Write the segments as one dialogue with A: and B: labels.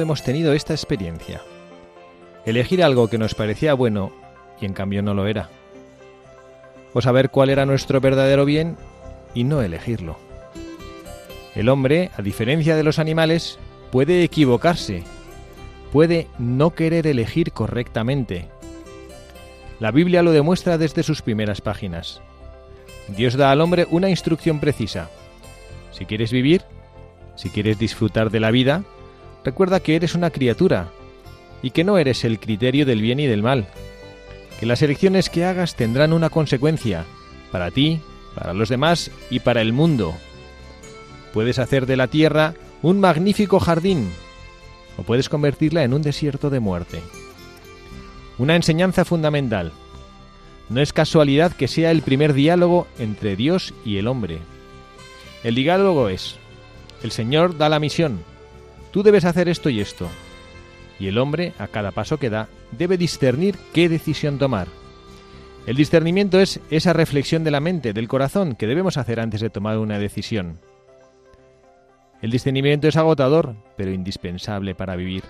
A: Hemos tenido esta experiencia. Elegir algo que nos parecía bueno y en cambio no lo era. O saber cuál era nuestro verdadero bien y no elegirlo. El hombre, a diferencia de los animales, puede equivocarse, puede no querer elegir correctamente. La Biblia lo demuestra desde sus primeras páginas. Dios da al hombre una instrucción precisa. Si quieres vivir, si quieres disfrutar de la vida, recuerda que eres una criatura y que no eres el criterio del bien y del mal, que las elecciones que hagas tendrán una consecuencia para ti, para los demás y para el mundo. Puedes hacer de la tierra un magnífico jardín o puedes convertirla en un desierto de muerte. Una enseñanza fundamental. No es casualidad que sea el primer diálogo entre Dios y el hombre. El diálogo es, el Señor da la misión, tú debes hacer esto y esto. Y el hombre, a cada paso que da, debe discernir qué decisión tomar. El discernimiento es esa reflexión de la mente, del corazón, que debemos hacer antes de tomar una decisión. El discernimiento es agotador, pero indispensable para vivir.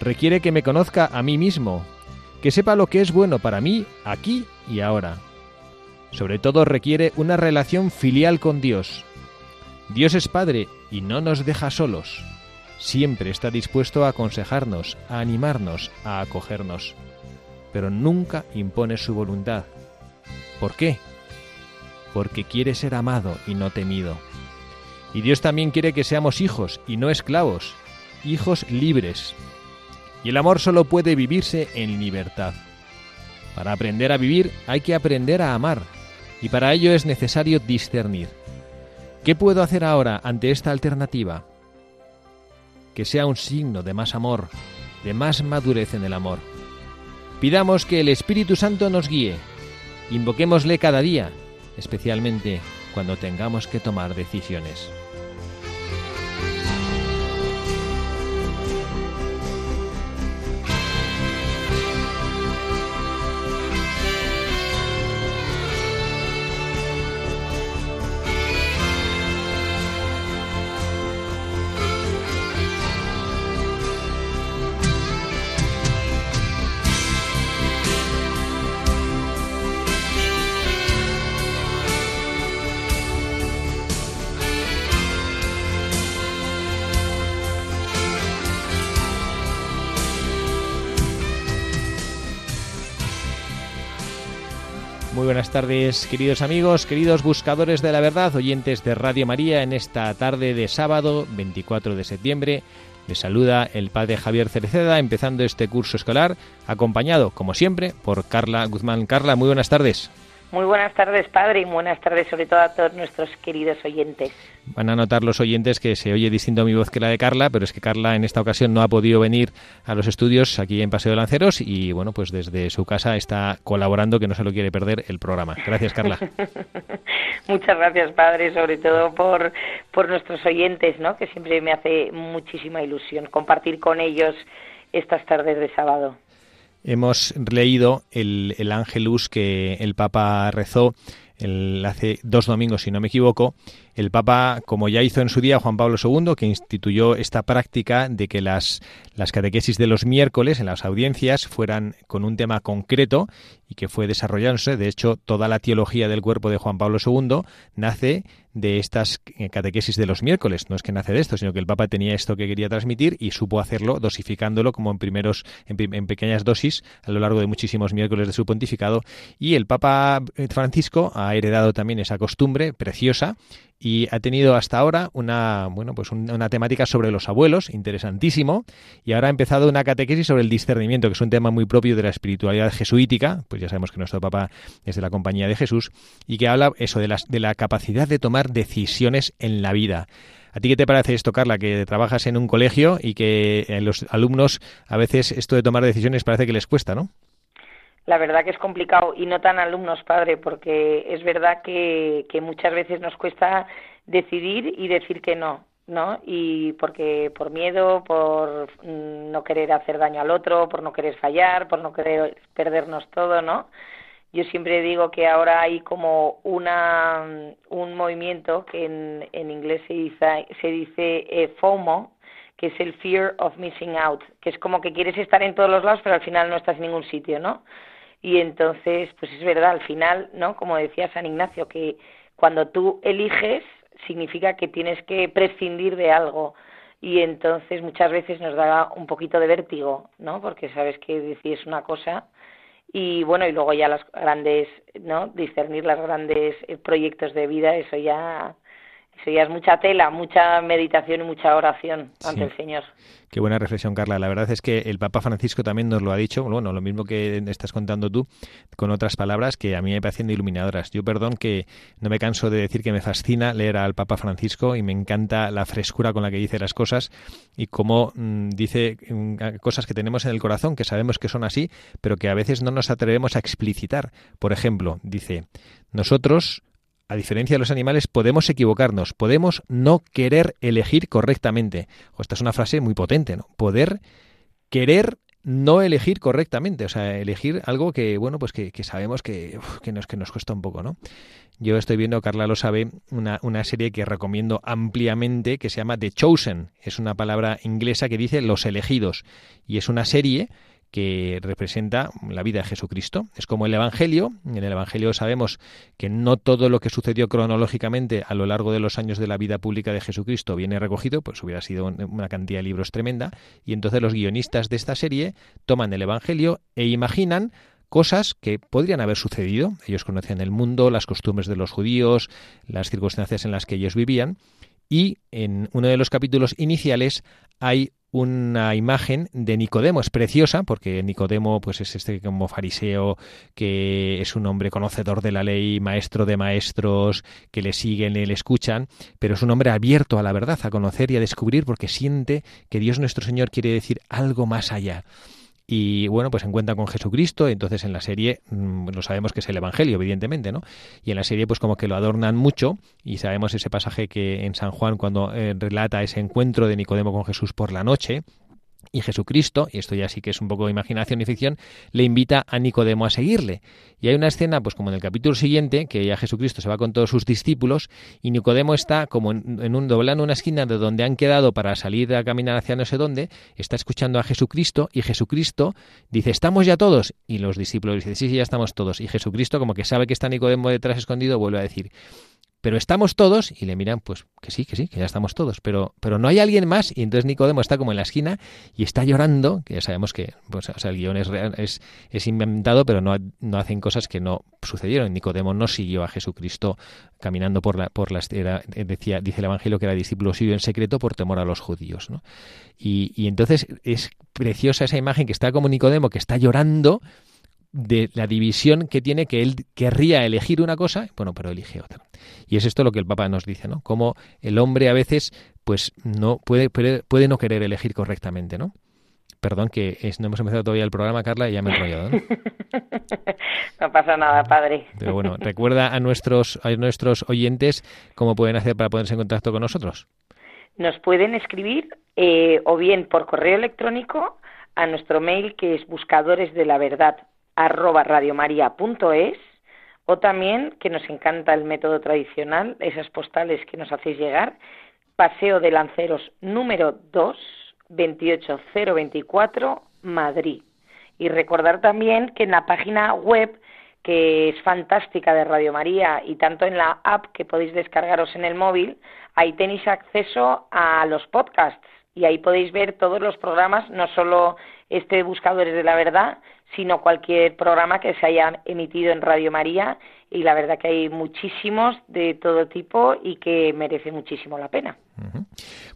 A: Requiere que me conozca a mí mismo, que sepa lo que es bueno para mí aquí y ahora. Sobre todo requiere una relación filial con Dios. Dios es Padre y no nos deja solos. Siempre está dispuesto a aconsejarnos, a animarnos, a acogernos, pero nunca impone su voluntad. ¿Por qué? Porque quiere ser amado y no temido. Y Dios también quiere que seamos hijos y no esclavos, hijos libres. Y el amor solo puede vivirse en libertad. Para aprender a vivir hay que aprender a amar, y para ello es necesario discernir. ¿Qué puedo hacer ahora ante esta alternativa? Que sea un signo de más amor, de más madurez en el amor. Pidamos que el Espíritu Santo nos guíe, invoquémosle cada día, especialmente cuando tengamos que tomar decisiones. Buenas tardes, queridos amigos, queridos buscadores de la verdad, oyentes de Radio María en esta tarde de sábado 24 de septiembre. Les saluda el padre Javier Cereceda, empezando este curso escolar, acompañado, como siempre, por Carla Guzmán. Carla, muy buenas tardes.
B: Muy buenas tardes, padre, y buenas tardes sobre todo a todos nuestros queridos oyentes.
A: Van a notar los oyentes que se oye distinto mi voz que la de Carla, pero es que Carla en esta ocasión no ha podido venir a los estudios aquí en Paseo de Lanceros y bueno, pues desde su casa está colaborando que no se lo quiere perder el programa. Gracias, Carla.
B: Muchas gracias, padre, sobre todo por, por nuestros oyentes, ¿no? Que siempre me hace muchísima ilusión compartir con ellos estas tardes de sábado
A: hemos leído el, el Ángelus que el Papa rezó el, hace dos domingos, si no me equivoco, el Papa, como ya hizo en su día Juan Pablo II, que instituyó esta práctica de que las, las catequesis de los miércoles en las audiencias fueran con un tema concreto y que fue desarrollándose. De hecho, toda la teología del cuerpo de Juan Pablo II nace de estas catequesis de los miércoles. No es que nace de esto, sino que el Papa tenía esto que quería transmitir y supo hacerlo dosificándolo como en primeros, en, pequeñas dosis a lo largo de muchísimos miércoles de su pontificado. Y el Papa eh, Francisco ha heredado también esa costumbre preciosa y ha tenido hasta ahora una bueno pues una temática sobre los abuelos interesantísimo y ahora ha empezado una catequesis sobre el discernimiento que es un tema muy propio de la espiritualidad jesuítica pues ya sabemos que nuestro papa es de la compañía de Jesús y que habla eso de la, de la capacidad de tomar decisiones en la vida ¿A ti qué te parece esto, Carla, que trabajas en un colegio y que a los alumnos a veces esto de tomar decisiones parece que les cuesta, ¿no?
B: La verdad que es complicado y no tan alumnos padre porque es verdad que, muchas veces nos cuesta decidir y decir que no no y porque por miedo por mm, no querer hacer daño al otro por no querer fallar por no querer perdernos todo no yo siempre digo que ahora hay como una un movimiento que en, en inglés se dice se dice eh, FOMO que es el fear of missing out que es como que quieres estar en todos los lados pero al final no estás en ningún sitio no y entonces pues es verdad al final no como decía San Ignacio que cuando tú eliges significa que tienes que prescindir de algo. Y entonces muchas veces nos da un poquito de vértigo no porque sabes que decides una cosa y bueno y luego ya las grandes no discernir las grandes eh, proyectos de vida eso ya eso ya es mucha tela mucha meditación y mucha oración ante el Señor
A: Qué buena reflexión, Carla. La verdad es que el Papa Francisco también nos lo ha dicho, bueno, lo mismo que estás contando tú, con otras palabras que a mí me parecen iluminadoras. Yo, perdón, que no me canso de decir que me fascina leer al Papa Francisco y me encanta la frescura con la que dice las cosas y cómo mm, dice mm, cosas que tenemos en el corazón, que sabemos que son así, pero que a veces no nos atrevemos a explicitar. Por ejemplo, dice, nosotros a diferencia de los animales, podemos equivocarnos, podemos no querer elegir correctamente. esta es una frase muy potente, ¿no? Poder querer no elegir correctamente, o sea, elegir algo que, bueno, pues que, sabemos que, que, nos, que nos cuesta un poco, ¿no? Yo estoy viendo, Carla lo sabe, una, una serie que recomiendo ampliamente que se llama The Chosen. Es una palabra inglesa que dice los elegidos. Y es una serie que representa la vida de Jesucristo. Es como el Evangelio. En el Evangelio sabemos que no todo lo que sucedió cronológicamente a lo largo de los años de la vida pública de Jesucristo viene recogido, pues hubiera sido una cantidad de libros tremenda. Y entonces los guionistas de esta serie toman el Evangelio e imaginan cosas que podrían haber sucedido. Ellos conocían el mundo, las costumbres de los judíos, las circunstancias en las que ellos vivían. Y en uno de los capítulos iniciales hay una imagen de Nicodemo. Es preciosa porque Nicodemo pues es este como fariseo que es un hombre conocedor de la ley, maestro de maestros, que le siguen le escuchan, pero es un hombre abierto a la verdad, a conocer y a descubrir porque siente que Dios nuestro Señor quiere decir algo más allá y bueno, pues se encuentra con Jesucristo, entonces en la serie mm, lo sabemos que es el Evangelio, evidentemente, ¿no? Y en la serie pues como que lo adornan mucho y sabemos ese pasaje que en San Juan cuando eh, relata ese encuentro de Nicodemo con Jesús por la noche, y Jesucristo, y esto ya sí que es un poco de imaginación y ficción, le invita a Nicodemo a seguirle. Y hay una escena, pues como en el capítulo siguiente, que ya Jesucristo se va con todos sus discípulos y Nicodemo está como en, un doblando una esquina de donde han quedado para salir a caminar hacia no sé dónde, está escuchando a Jesucristo y Jesucristo dice, ¿estamos ya todos? Y los discípulos dicen, sí, sí, ya estamos todos. Y Jesucristo, como que sabe que está Nicodemo detrás escondido, vuelve a decir, pero estamos todos y le miran pues que sí, que sí, que ya estamos todos, pero pero no hay alguien más y entonces Nicodemo está como en la esquina y está llorando, que ya sabemos que pues, el guion es, es, es inventado, pero no, no, hacen cosas que no sucedieron. Nicodemo no siguió a Jesucristo caminando por la por la era, decía dice el evangelio que era discípulo suyo en secreto por temor a los judíos, ¿no? Y, y entonces es preciosa esa imagen que está como Nicodemo que está llorando de la división que tiene que él querría elegir una cosa, bueno, pero elige otra. Y es esto lo que el Papa nos dice, ¿no? Como el hombre a veces, pues, no puede, puede, no querer elegir correctamente, ¿no? Perdón que no hemos empezado todavía el programa, Carla, y ya me he enrollado. ¿no?
B: no pasa nada, padre.
A: Pero bueno, recuerda a nuestros, a nuestros oyentes cómo pueden hacer para ponerse en contacto con nosotros.
B: Nos pueden escribir eh, o bien por correo electrónico a nuestro mail que es buscadores de la verdad arroba radiomaria.es o también, que nos encanta el método tradicional, esas postales que nos hacéis llegar, Paseo de Lanceros número 2, 28024, Madrid. Y recordar también que en la página web que es fantástica de Radio María y tanto en la app que podéis descargaros en el móvil, ahí tenéis acceso a los podcasts y ahí podéis ver todos los programas, no solo este Buscadores de la Verdad, sino cualquier programa que se haya emitido en Radio María y la verdad que hay muchísimos de todo tipo y que merece muchísimo la pena.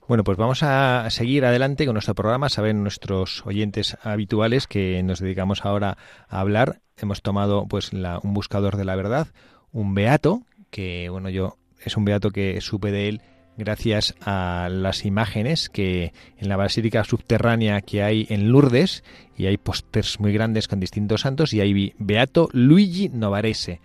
A: Bueno, pues vamos a seguir adelante con nuestro programa. Saben nuestros oyentes habituales que nos dedicamos ahora a hablar. Hemos tomado pues un buscador de la verdad, un beato, que bueno, yo es un beato que supe de él gracias a las imágenes que en la basílica subterránea que hay en Lourdes y hay pósters muy grandes con distintos santos y hay Beato Luigi Novarese,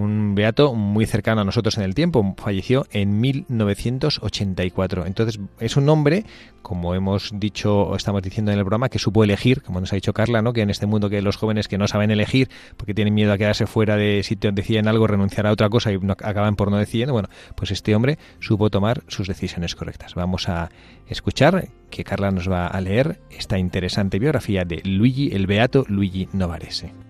A: un beato muy cercano a nosotros en el tiempo, falleció en 1984. Entonces es un hombre, como hemos dicho o estamos diciendo en el programa, que supo elegir, como nos ha dicho Carla, ¿no? que en este mundo que los jóvenes que no saben elegir porque tienen miedo a quedarse fuera de sitio deciden algo, renunciar a otra cosa y acaban por no decidir, bueno, pues este hombre supo tomar sus decisiones correctas. Vamos a escuchar que Carla nos va a leer esta interesante biografía de Luigi, el beato Luigi Novarese.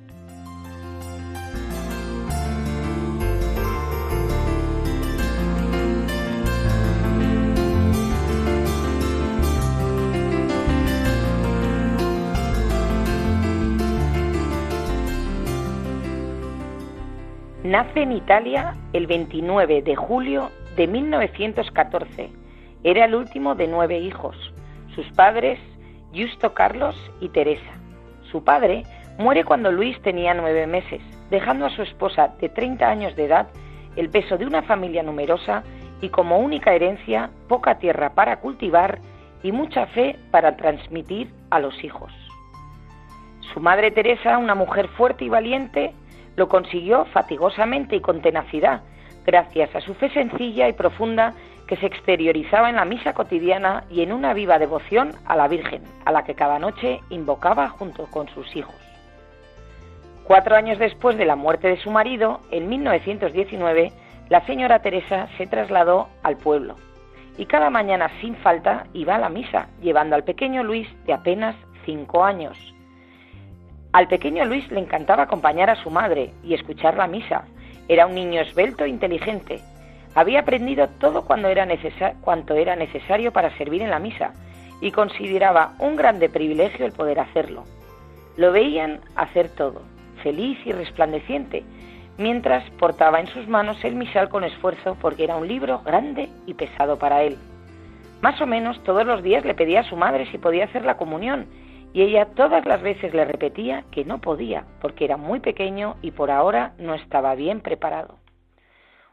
B: Nace en Italia el 29 de julio de 1914. Era el último de nueve hijos. Sus padres, Justo Carlos y Teresa. Su padre muere cuando Luis tenía nueve meses, dejando a su esposa de 30 años de edad el peso de una familia numerosa y como única herencia poca tierra para cultivar y mucha fe para transmitir a los hijos. Su madre Teresa, una mujer fuerte y valiente, lo consiguió fatigosamente y con tenacidad, gracias a su fe sencilla y profunda que se exteriorizaba en la misa cotidiana y en una viva devoción a la Virgen, a la que cada noche invocaba junto con sus hijos. Cuatro años después de la muerte de su marido, en 1919, la señora Teresa se trasladó al pueblo y cada mañana sin falta iba a la misa, llevando al pequeño Luis de apenas cinco años. Al pequeño Luis le encantaba acompañar a su madre y escuchar la misa. Era un niño esbelto e inteligente. Había aprendido todo cuanto era necesario para servir en la misa y consideraba un grande privilegio el poder hacerlo. Lo veían hacer todo, feliz y resplandeciente, mientras portaba en sus manos el misal con esfuerzo porque era un libro grande y pesado para él. Más o menos todos los días le pedía a su madre si podía hacer la comunión y ella todas las veces le repetía que no podía, porque era muy pequeño y por ahora no estaba bien preparado.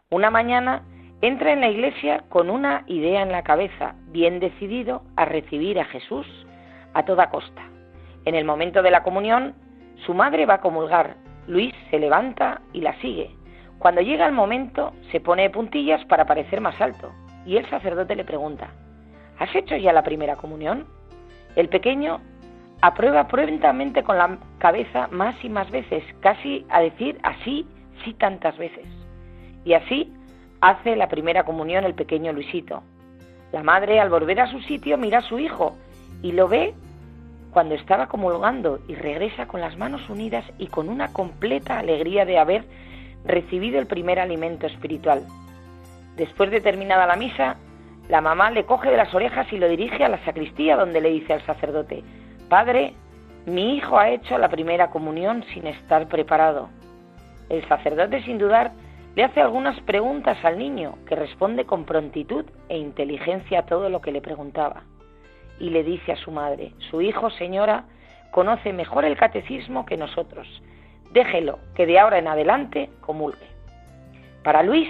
B: Una mañana entra en la iglesia con una idea en la cabeza, bien decidido a recibir a Jesús a toda costa. En el momento de la comunión, su madre va a comulgar. Luis se levanta y la sigue. Cuando llega el momento, se pone de puntillas para parecer más alto, y el sacerdote le pregunta, ¿Has hecho ya la primera comunión? El pequeño aprueba prontamente con la cabeza más y más veces, casi a decir así, sí tantas veces. Y así hace la primera comunión el pequeño Luisito. La madre, al volver a su sitio, mira a su hijo y lo ve cuando estaba comulgando y regresa con las manos unidas y con una completa alegría de haber recibido el primer alimento espiritual. Después de terminada la misa, la mamá le coge de las orejas y lo dirige a la sacristía donde le dice al sacerdote, Padre, mi hijo ha hecho la primera comunión sin estar preparado. El sacerdote, sin dudar, le hace algunas preguntas al niño, que responde con prontitud e inteligencia a todo lo que le preguntaba. Y le dice a su madre, su hijo, señora, conoce mejor el catecismo que nosotros. Déjelo, que de ahora en adelante comulgue. Para Luis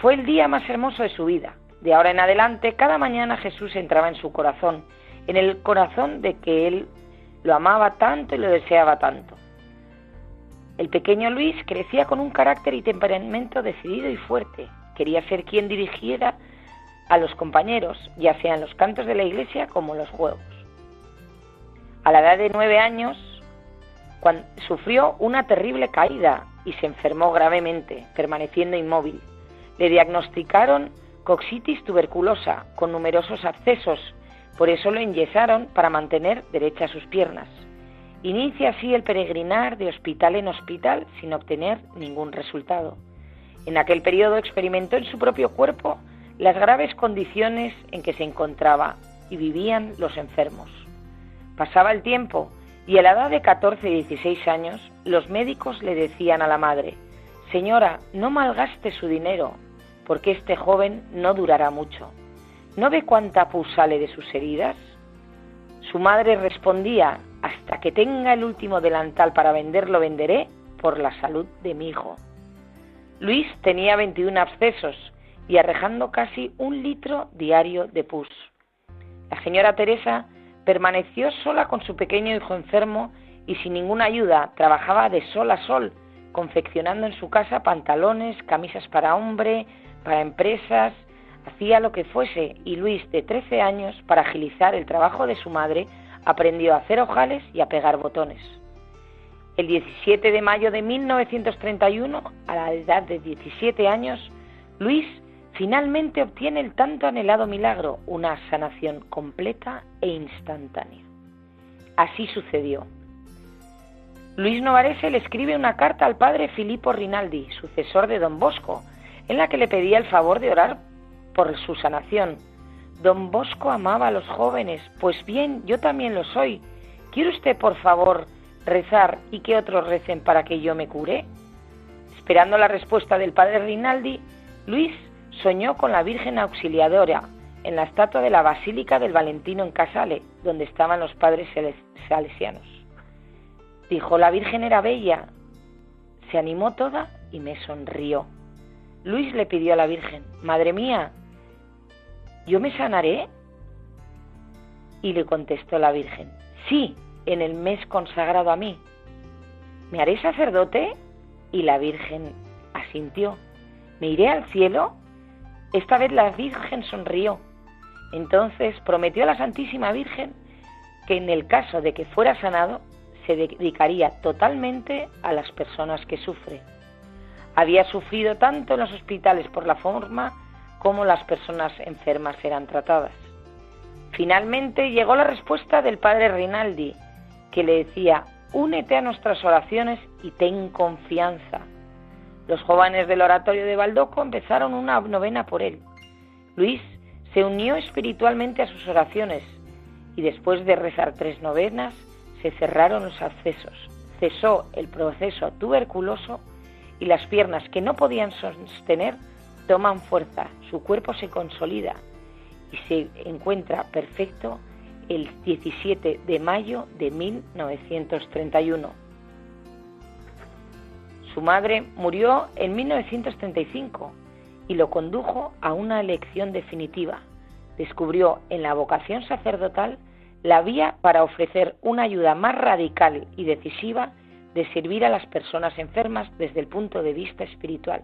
B: fue el día más hermoso de su vida. De ahora en adelante, cada mañana Jesús entraba en su corazón, en el corazón de que él lo amaba tanto y lo deseaba tanto. El pequeño Luis crecía con un carácter y temperamento decidido y fuerte. Quería ser quien dirigiera a los compañeros, ya sea en los cantos de la iglesia como los juegos. A la edad de nueve años, sufrió una terrible caída y se enfermó gravemente, permaneciendo inmóvil. Le diagnosticaron coxitis tuberculosa con numerosos abscesos por eso lo enyesaron para mantener derechas sus piernas. Inicia así el peregrinar de hospital en hospital sin obtener ningún resultado. En aquel periodo experimentó en su propio cuerpo las graves condiciones en que se encontraba y vivían los enfermos. Pasaba el tiempo y a la edad de 14 y 16 años los médicos le decían a la madre, Señora, no malgaste su dinero, porque este joven no durará mucho. ¿No ve cuánta pus sale de sus heridas? Su madre respondía, hasta que tenga el último delantal para venderlo venderé por la salud de mi hijo. Luis tenía 21 abscesos y arrejando casi un litro diario de pus. La señora Teresa permaneció sola con su pequeño hijo enfermo y sin ninguna ayuda trabajaba de sol a sol, confeccionando en su casa pantalones, camisas para hombre, para empresas, hacía lo que fuese y Luis, de 13 años, para agilizar el trabajo de su madre, aprendió a hacer ojales y a pegar botones. El 17 de mayo de 1931, a la edad de 17 años, Luis finalmente obtiene el tanto anhelado milagro, una sanación completa e instantánea. Así sucedió. Luis Novarese le escribe una carta al padre Filippo Rinaldi, sucesor de don Bosco, en la que le pedía el favor de orar por su sanación. Don Bosco amaba a los jóvenes, pues bien, yo también lo soy. ¿Quiere usted, por favor, rezar y que otros recen para que yo me cure? Esperando la respuesta del padre Rinaldi, Luis soñó con la Virgen Auxiliadora en la estatua de la Basílica del Valentino en Casale, donde estaban los padres salesianos. Dijo, la Virgen era bella. Se animó toda y me sonrió. Luis le pidió a la Virgen, Madre mía, ¿yo me sanaré? Y le contestó la Virgen, sí, en el mes consagrado a mí. ¿Me haré sacerdote? Y la Virgen asintió. ¿Me iré al cielo? Esta vez la Virgen sonrió. Entonces prometió a la Santísima Virgen que en el caso de que fuera sanado, se dedicaría totalmente a las personas que sufren. Había sufrido tanto en los hospitales por la forma como las personas enfermas eran tratadas. Finalmente llegó la respuesta del padre Rinaldi, que le decía, únete a nuestras oraciones y ten confianza. Los jóvenes del oratorio de Baldoco empezaron una novena por él. Luis se unió espiritualmente a sus oraciones y después de rezar tres novenas se cerraron los accesos, cesó el proceso tuberculoso y las piernas que no podían sostener toman fuerza, su cuerpo se consolida y se encuentra perfecto el 17 de mayo de 1931. Su madre murió en 1935 y lo condujo a una elección definitiva. Descubrió en la vocación sacerdotal la vía para ofrecer una ayuda más radical y decisiva de servir a las personas enfermas desde el punto de vista espiritual.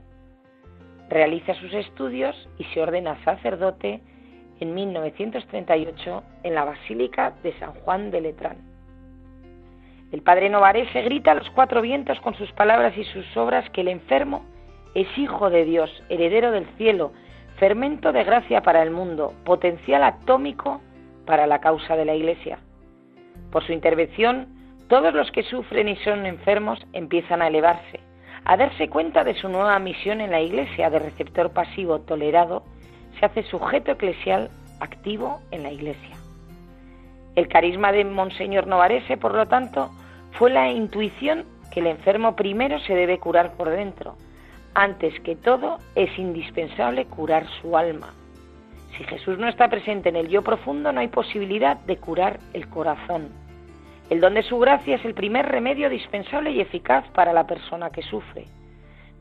B: Realiza sus estudios y se ordena sacerdote en 1938 en la Basílica de San Juan de Letrán. El padre Novarese grita a los cuatro vientos con sus palabras y sus obras que el enfermo es hijo de Dios, heredero del cielo, fermento de gracia para el mundo, potencial atómico para la causa de la Iglesia. Por su intervención, todos los que sufren y son enfermos empiezan a elevarse, a darse cuenta de su nueva misión en la Iglesia de receptor pasivo tolerado, se hace sujeto eclesial activo en la Iglesia. El carisma de Monseñor Novarese, por lo tanto, fue la intuición que el enfermo primero se debe curar por dentro. Antes que todo, es indispensable curar su alma. Si Jesús no está presente en el yo profundo, no hay posibilidad de curar el corazón. El don de su gracia es el primer remedio dispensable y eficaz para la persona que sufre.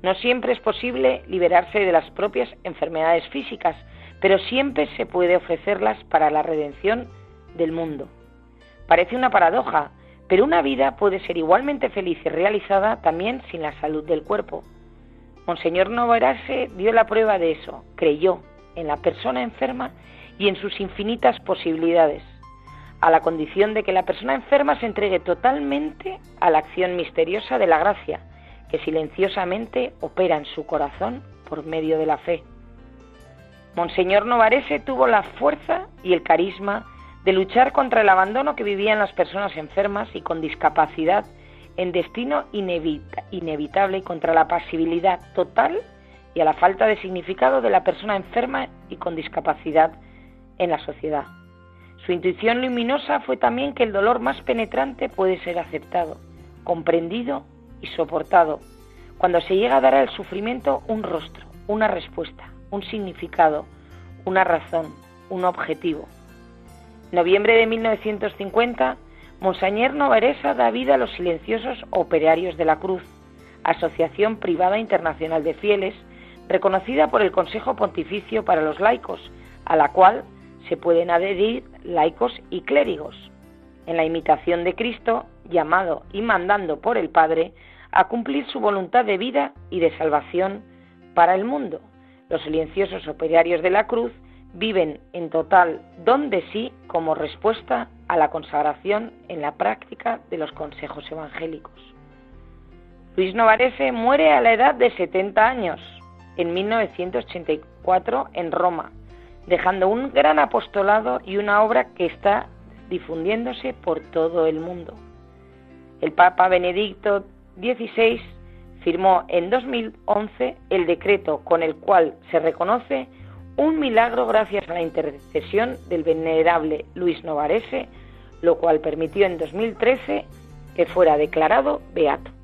B: No siempre es posible liberarse de las propias enfermedades físicas, pero siempre se puede ofrecerlas para la redención del mundo. Parece una paradoja, pero una vida puede ser igualmente feliz y realizada también sin la salud del cuerpo. Monseñor Novarase dio la prueba de eso, creyó en la persona enferma y en sus infinitas posibilidades, a la condición de que la persona enferma se entregue totalmente a la acción misteriosa de la gracia, que silenciosamente opera en su corazón por medio de la fe. Monseñor Novarese tuvo la fuerza y el carisma de luchar contra el abandono que vivían las personas enfermas y con discapacidad en destino inevitable y contra la pasibilidad total y a la falta de significado de la persona enferma y con discapacidad en la sociedad. Su intuición luminosa fue también que el dolor más penetrante puede ser aceptado, comprendido y soportado, cuando se llega a dar al sufrimiento un rostro, una respuesta, un significado, una razón, un objetivo. Noviembre de 1950, Monsañer Novaresa da vida a los silenciosos operarios de la Cruz, Asociación Privada Internacional de Fieles, reconocida por el Consejo Pontificio para los Laicos, a la cual se pueden adherir laicos y clérigos, en la imitación de Cristo, llamado y mandando por el Padre a cumplir su voluntad de vida y de salvación para el mundo. Los silenciosos operarios de la cruz viven en total don de sí como respuesta a la consagración en la práctica de los consejos evangélicos. Luis Novarese muere a la edad de 70 años, en 1984 en Roma, dejando un gran apostolado y una obra que está difundiéndose por todo el mundo. El Papa Benedicto XVI firmó en 2011 el decreto con el cual se reconoce un milagro gracias a la intercesión del venerable Luis Novarese, lo cual permitió en 2013 que fuera declarado beato.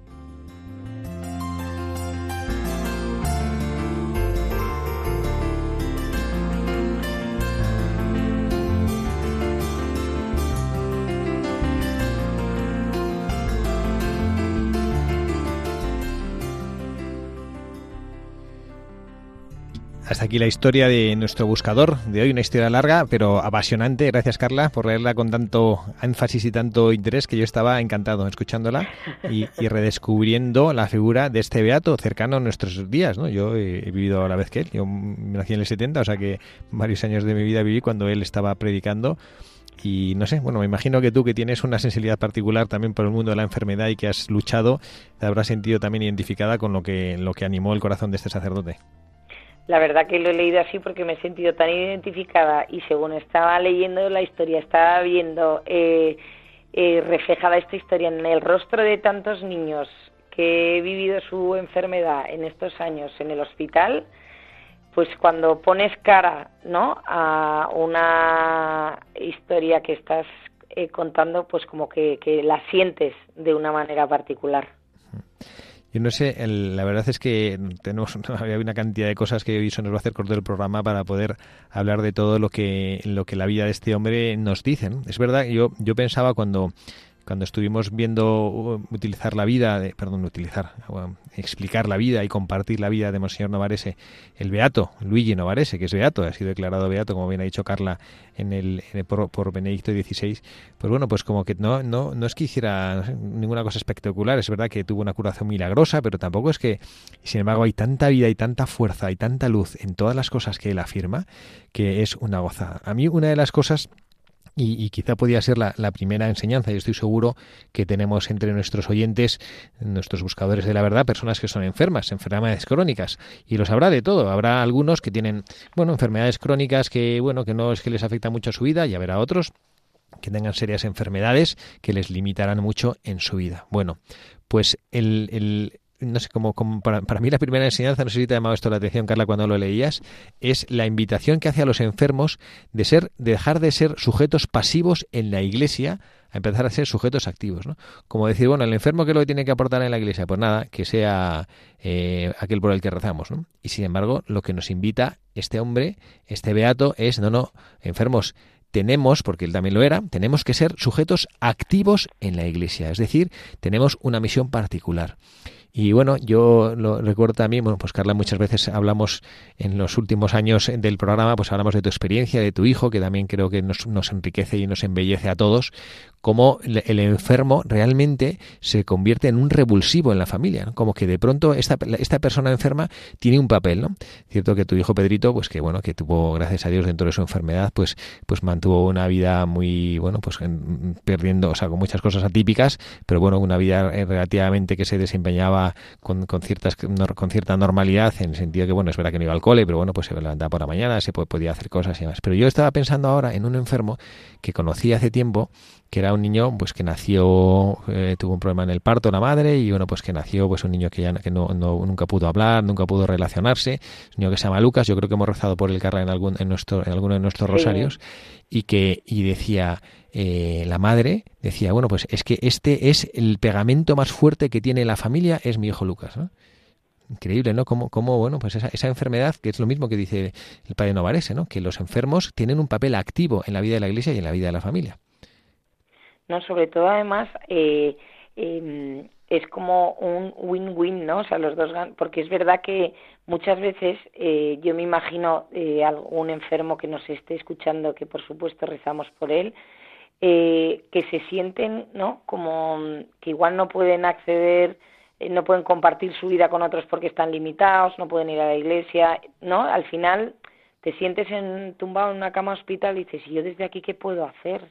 A: Hasta aquí la historia de nuestro buscador de hoy, una historia larga pero apasionante. Gracias Carla por leerla con tanto énfasis y tanto interés que yo estaba encantado escuchándola y, redescubriendo la figura de este beato cercano a nuestros días. ¿no? Yo he, vivido a la vez que él, yo nací en el 70, o sea que varios años de mi vida viví cuando él estaba predicando. Y no sé, bueno, me imagino que tú que tienes una sensibilidad particular también por el mundo de la enfermedad y que has luchado, te habrás sentido también identificada con lo que, lo que animó el corazón de este sacerdote.
B: La verdad que lo he leído así porque me he sentido tan identificada y según estaba leyendo la historia, estaba viendo eh, eh, reflejada esta historia en el rostro de tantos niños que he vivido su enfermedad en estos años en el hospital, pues cuando pones cara, ¿no? A una historia que estás eh, contando, pues como que, que la sientes de una manera particular.
A: Yo no sé, la verdad es que tenemos había una cantidad de cosas que hoy se nos va a hacer corto el programa para poder hablar de todo lo que lo que la vida de este hombre nos dice. Es verdad, yo yo pensaba cuando cuando estuvimos viendo uh, utilizar la vida, perdón, utilizar, explicar la vida y compartir la vida de Monseñor Novarese, el Beato, Luigi Novarese, que es Beato, ha sido declarado Beato, como bien ha dicho Carla, en el, por, Benedicto XVI, pues bueno, pues como que no, no, no es que hiciera ninguna cosa espectacular, es verdad que tuvo una curación milagrosa, pero tampoco es que, sin embargo, hay tanta vida y tanta fuerza y tanta luz en todas las cosas que él afirma, que es una gozada. A mí una de las cosas y, quizá podía ser la, primera enseñanza. y estoy seguro que tenemos entre nuestros oyentes, nuestros buscadores de la verdad, personas que son enfermas, enfermedades crónicas. Y los habrá de todo. Habrá algunos que tienen, bueno, enfermedades crónicas que, bueno, que no es que les afecta mucho a su vida, y habrá otros que tengan serias enfermedades que les limitarán mucho en su vida. Bueno, pues el, el, no sé, como, para, para, mí la primera enseñanza, no sé si te ha llamado esto la atención, Carla, cuando lo leías, es la invitación que hace a los enfermos de ser, de dejar de ser sujetos pasivos en la iglesia a empezar a ser sujetos activos, ¿no? Como decir, bueno, el enfermo que lo tiene que aportar en la iglesia, pues nada, que sea eh, aquel por el que rezamos. Y sin embargo, lo que nos invita este hombre, este beato, es, no, no, enfermos, tenemos, porque él también lo era, tenemos que ser sujetos activos en la iglesia, es decir, tenemos una misión particular. Y bueno, yo lo recuerdo también, bueno, pues Carla, muchas veces hablamos en los últimos años del programa, pues hablamos de tu experiencia, de tu hijo, que también creo que nos, nos enriquece y nos embellece a todos, cómo el enfermo realmente se convierte en un revulsivo en la familia, ¿no? como que de pronto esta, esta persona enferma tiene un papel, ¿no? Cierto que tu hijo Pedrito, pues que bueno, que tuvo, gracias a Dios, dentro de su enfermedad, pues, pues mantuvo una vida muy, bueno, pues perdiendo, o sea, con muchas cosas atípicas, pero bueno, una vida eh, relativamente que se desempeñaba con, con ciertas, con cierta normalidad, en el sentido que, bueno, es verdad que no iba al cole, pero bueno, pues se levantaba por la mañana, se podía hacer cosas y demás. Pero yo estaba pensando ahora en un enfermo que conocí hace tiempo, que era un niño pues que nació eh, tuvo un problema en el parto la madre y bueno pues que nació pues un niño que ya que no, nunca pudo hablar nunca pudo relacionarse. Un niño que se llama Lucas yo creo que hemos rezado por el carla en algún en nuestro en alguno de nuestros rosarios y que y decía eh, la madre decía bueno pues es que este es el pegamento más fuerte que tiene la familia es mi hijo Lucas increíble, ¿no? Como, como bueno, pues esa, esa, enfermedad, que es lo mismo que dice el padre Novarese, ¿no? Que los enfermos tienen un papel activo en la vida de la iglesia y en la vida de la familia.
B: ¿no? Sobre todo, además, eh, em, es como un win-win, ¿no? O sea, los dos porque es verdad que muchas veces eh, yo me imagino eh, algún enfermo que nos esté escuchando, que por supuesto rezamos por él, eh, que se sienten, ¿no? Como que igual no pueden acceder, eh, no pueden compartir su vida con otros porque están limitados, no pueden ir a la iglesia, ¿no? Al final te sientes en, tumbado en una cama hospital y dices, ¿y yo desde aquí qué puedo hacer?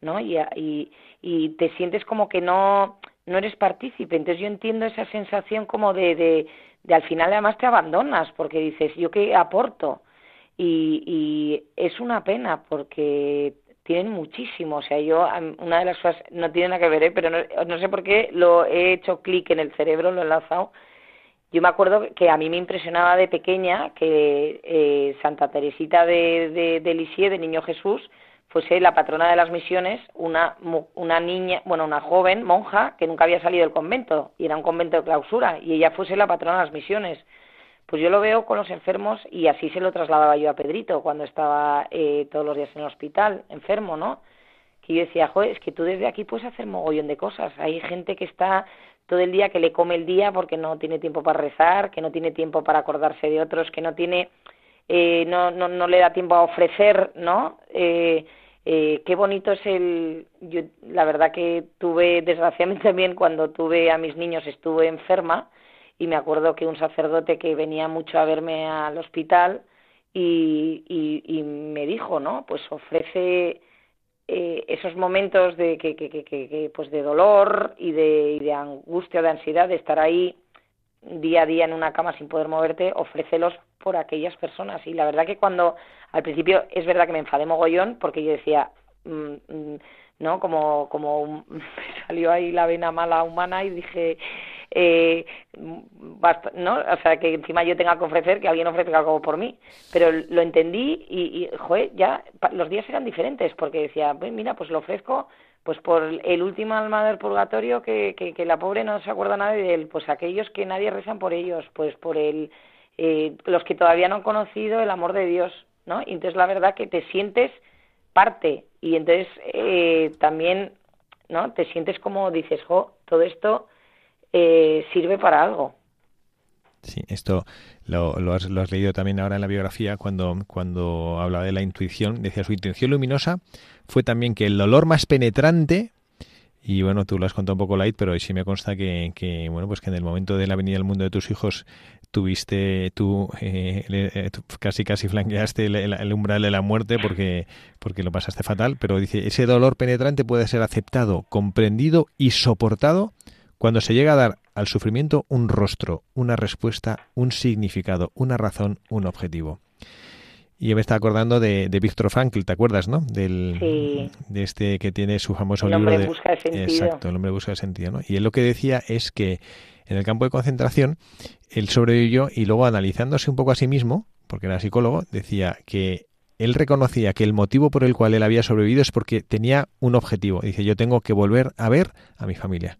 B: ¿no? Y, y, y te sientes como que no, no eres partícipe. Entonces yo entiendo esa sensación como de, de, de al final además te abandonas porque dices, ¿yo qué aporto? Y, y es una pena porque tienen muchísimo. O sea, yo, una de las cosas, no tiene nada que ver, ¿eh? pero no, no sé por qué lo he hecho clic en el cerebro, lo he enlazado. Yo me acuerdo que a mí me impresionaba de pequeña que eh, Santa Teresita de, de, de de Niño Jesús, fuese la patrona de las misiones una, una niña, bueno, una joven monja que nunca había salido del convento y era un convento de clausura y ella fuese la patrona de las misiones. Pues yo lo veo con los enfermos y así se lo trasladaba yo a Pedrito cuando estaba eh, todos los días en el hospital, enfermo, ¿no? Que yo decía, joder, es que tú desde aquí puedes hacer mogollón de cosas. Hay gente que está todo el día que le come el día porque no tiene tiempo para rezar, que no tiene tiempo para acordarse de otros, que no tiene, eh, no, no, no le da tiempo a ofrecer, ¿no? Eh, eh, qué bonito es el. Yo, la verdad que tuve, desgraciadamente también, cuando tuve a mis niños, estuve enferma y me acuerdo que un sacerdote que venía mucho a verme al hospital y, y, me dijo, ¿no? Pues ofrece eh, esos momentos de que, que, pues de dolor y de, y de angustia, de ansiedad, de estar ahí día a día en una cama sin poder moverte, ofrécelos por aquellas personas. Y la verdad que cuando al principio es verdad que me enfadé mogollón porque yo decía, mm, mm, ¿no? Como, como me salió ahí la vena mala humana y dije, eh, basta, ¿no? O sea, que encima yo tenga que ofrecer, que alguien ofrezca algo por mí. Pero lo entendí y, y joder, ya los días eran diferentes porque decía, pues mira, pues lo ofrezco pues por el último alma del purgatorio que, que, que la pobre no se acuerda nadie de él, pues aquellos que nadie rezan por ellos, pues por el, eh, los que todavía no han conocido el amor de Dios, ¿no? Y entonces la verdad que te sientes parte y entonces eh, también, ¿no? Te sientes como dices, jo, todo esto eh, sirve para algo.
A: Sí, esto lo, has, lo, has, leído también ahora en la biografía cuando, cuando habla de la intuición. Decía, su intención luminosa fue también que el dolor más penetrante, y bueno, tú lo has contado un poco light, pero sí me consta que, que, bueno, pues que en el momento de la venida al mundo de tus hijos tuviste tú eh, eh casi casi flanqueaste el, el, umbral de la muerte porque porque lo pasaste fatal pero dice ese dolor penetrante puede ser aceptado comprendido y soportado cuando se llega a dar al sufrimiento un rostro, una respuesta, un significado, una razón, un objetivo. Y yo me está acordando de, de Víctor Frankl, ¿te acuerdas, no? Del,
B: sí.
A: De este que tiene su famoso
B: el
A: libro
B: hombre
A: de...
B: busca el sentido.
A: Exacto, el hombre busca el sentido, ¿no? Y él lo que decía es que en el campo de concentración él sobrevivió y luego analizándose un poco a sí mismo, porque era psicólogo, decía que él reconocía que el motivo por el cual él había sobrevivido es porque tenía un objetivo. Dice, yo tengo que volver a ver a mi familia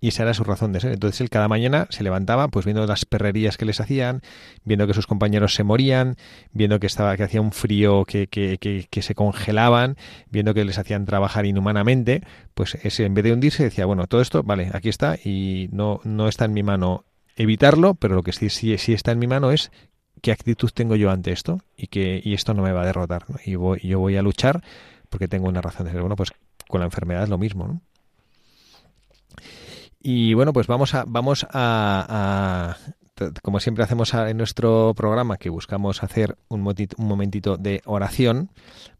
A: y esa era su razón de ser. Entonces él cada mañana se levantaba pues viendo las perrerías que les hacían, viendo que sus compañeros se morían, viendo que estaba que hacía un frío que, que, que, que se congelaban, viendo que les hacían trabajar inhumanamente, pues ese, en vez de hundirse decía, bueno, todo esto, vale, aquí está y no, no está en mi mano evitarlo, pero lo que sí, sí, sí está en mi mano es qué actitud tengo yo ante esto y que y esto no me va a derrotar ¿no? y voy, yo voy a luchar porque tengo una razón de ser. Bueno, pues con la enfermedad lo mismo, ¿no? Y bueno, pues vamos a, vamos a, como siempre hacemos en nuestro programa, que buscamos hacer un, un momentito de oración,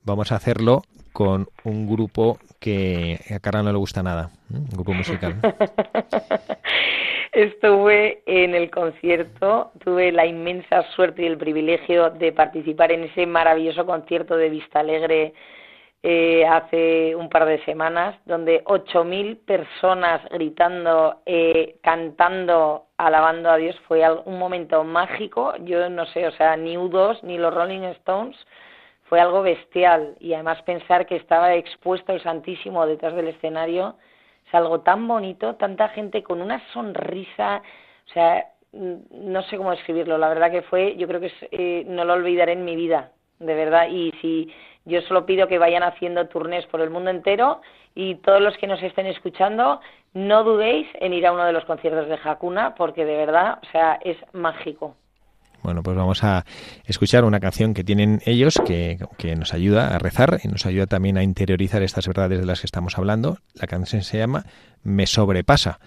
A: vamos a hacerlo con un grupo que a Carla no le gusta nada, un grupo musical.
B: Estuve en el concierto, tuve la inmensa suerte y el privilegio de participar en ese maravilloso concierto de Vista Alegre eh, hace un par de semanas, donde 8.000 personas gritando, eh, cantando, alabando a Dios, fue un momento mágico. Yo no sé, o sea, ni U2 ni los Rolling Stones, fue algo bestial. Y además pensar que estaba expuesto el Santísimo detrás del escenario es algo tan bonito, tanta gente con una sonrisa, o sea, no sé cómo describirlo. La verdad que fue, yo creo que eh, no lo olvidaré en mi vida, de verdad. Y si yo solo pido que vayan haciendo turnés por el mundo entero y todos los que nos estén escuchando, no dudéis en ir a uno de los conciertos de Hakuna porque de verdad, o sea, es mágico.
A: Bueno, pues vamos a escuchar una canción que tienen ellos que, que, nos ayuda a rezar y nos ayuda también a interiorizar estas verdades de las que estamos hablando. La canción se llama Me sobrepasa